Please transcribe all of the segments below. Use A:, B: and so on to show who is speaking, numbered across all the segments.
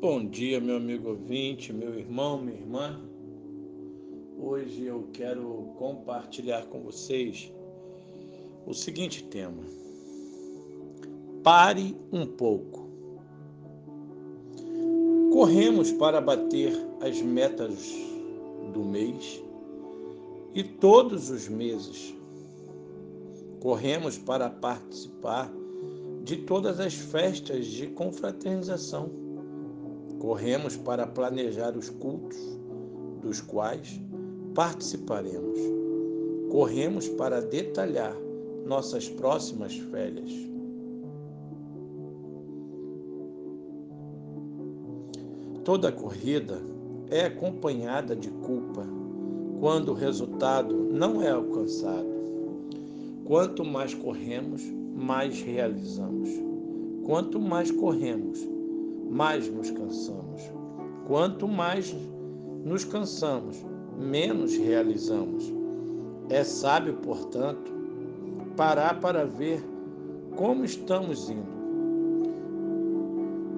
A: Bom dia, meu amigo ouvinte, meu irmão, minha irmã. Hoje eu quero compartilhar com vocês o seguinte tema: Pare um pouco. Corremos para bater as metas do mês e todos os meses. Corremos para participar de todas as festas de confraternização Corremos para planejar os cultos dos quais participaremos. Corremos para detalhar nossas próximas férias. Toda corrida é acompanhada de culpa quando o resultado não é alcançado. Quanto mais corremos, mais realizamos. Quanto mais corremos, mais nos cansamos. Quanto mais nos cansamos, menos realizamos. É sábio, portanto, parar para ver como estamos indo.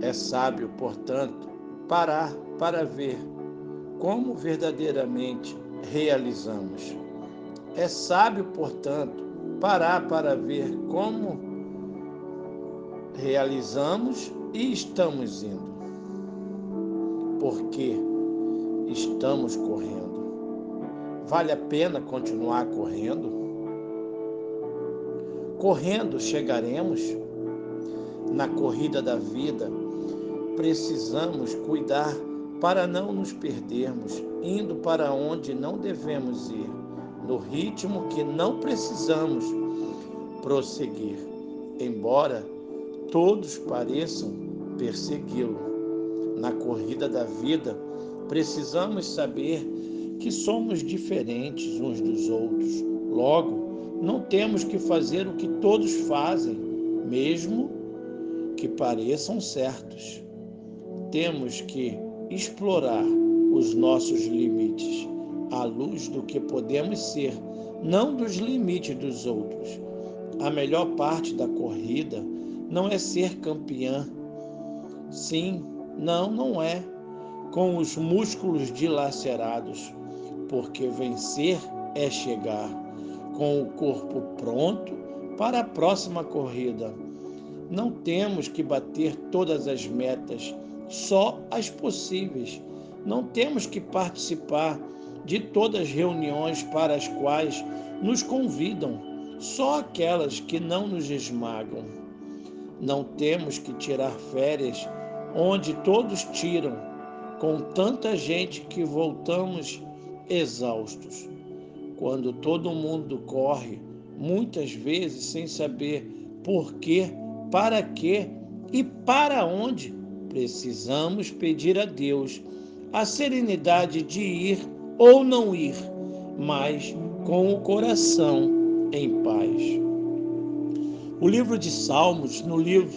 A: É sábio, portanto, parar para ver como verdadeiramente realizamos. É sábio, portanto, parar para ver como realizamos e estamos indo. Porque estamos correndo. Vale a pena continuar correndo? Correndo chegaremos. Na corrida da vida, precisamos cuidar para não nos perdermos, indo para onde não devemos ir, no ritmo que não precisamos prosseguir. Embora todos pareçam persegui-lo. Na corrida da vida, precisamos saber que somos diferentes uns dos outros. Logo, não temos que fazer o que todos fazem, mesmo que pareçam certos. Temos que explorar os nossos limites à luz do que podemos ser, não dos limites dos outros. A melhor parte da corrida não é ser campeã. Sim, não, não é. Com os músculos dilacerados, porque vencer é chegar com o corpo pronto para a próxima corrida. Não temos que bater todas as metas, só as possíveis. Não temos que participar de todas as reuniões para as quais nos convidam, só aquelas que não nos esmagam. Não temos que tirar férias onde todos tiram, com tanta gente que voltamos exaustos. Quando todo mundo corre, muitas vezes sem saber por quê, para quê e para onde, precisamos pedir a Deus a serenidade de ir ou não ir, mas com o coração em paz. O livro de Salmos, no livro,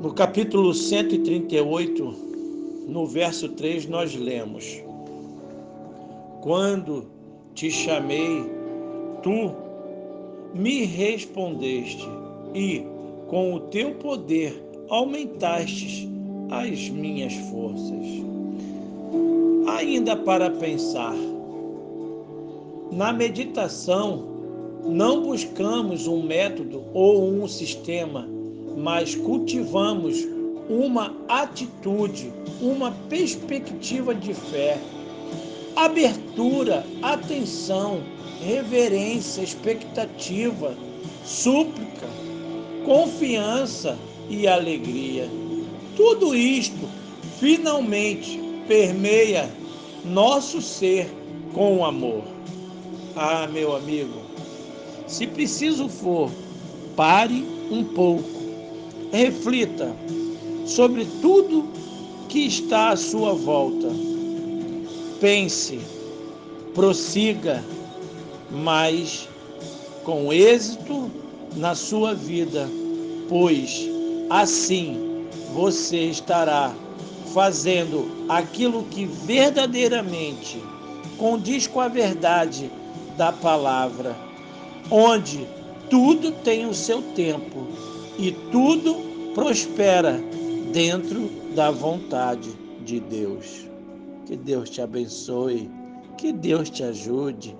A: no capítulo 138, no verso 3, nós lemos: Quando te chamei, tu me respondeste, e com o teu poder aumentaste as minhas forças. Ainda para pensar, na meditação, não buscamos um método ou um sistema, mas cultivamos uma atitude, uma perspectiva de fé, abertura, atenção, reverência, expectativa, súplica, confiança e alegria. Tudo isto finalmente permeia nosso ser com amor. Ah, meu amigo, se preciso for, pare um pouco, reflita sobre tudo que está à sua volta. Pense, prossiga, mas com êxito na sua vida, pois assim você estará fazendo aquilo que verdadeiramente condiz com a verdade da palavra onde tudo tem o seu tempo e tudo prospera dentro da vontade de Deus. Que Deus te abençoe, que Deus te ajude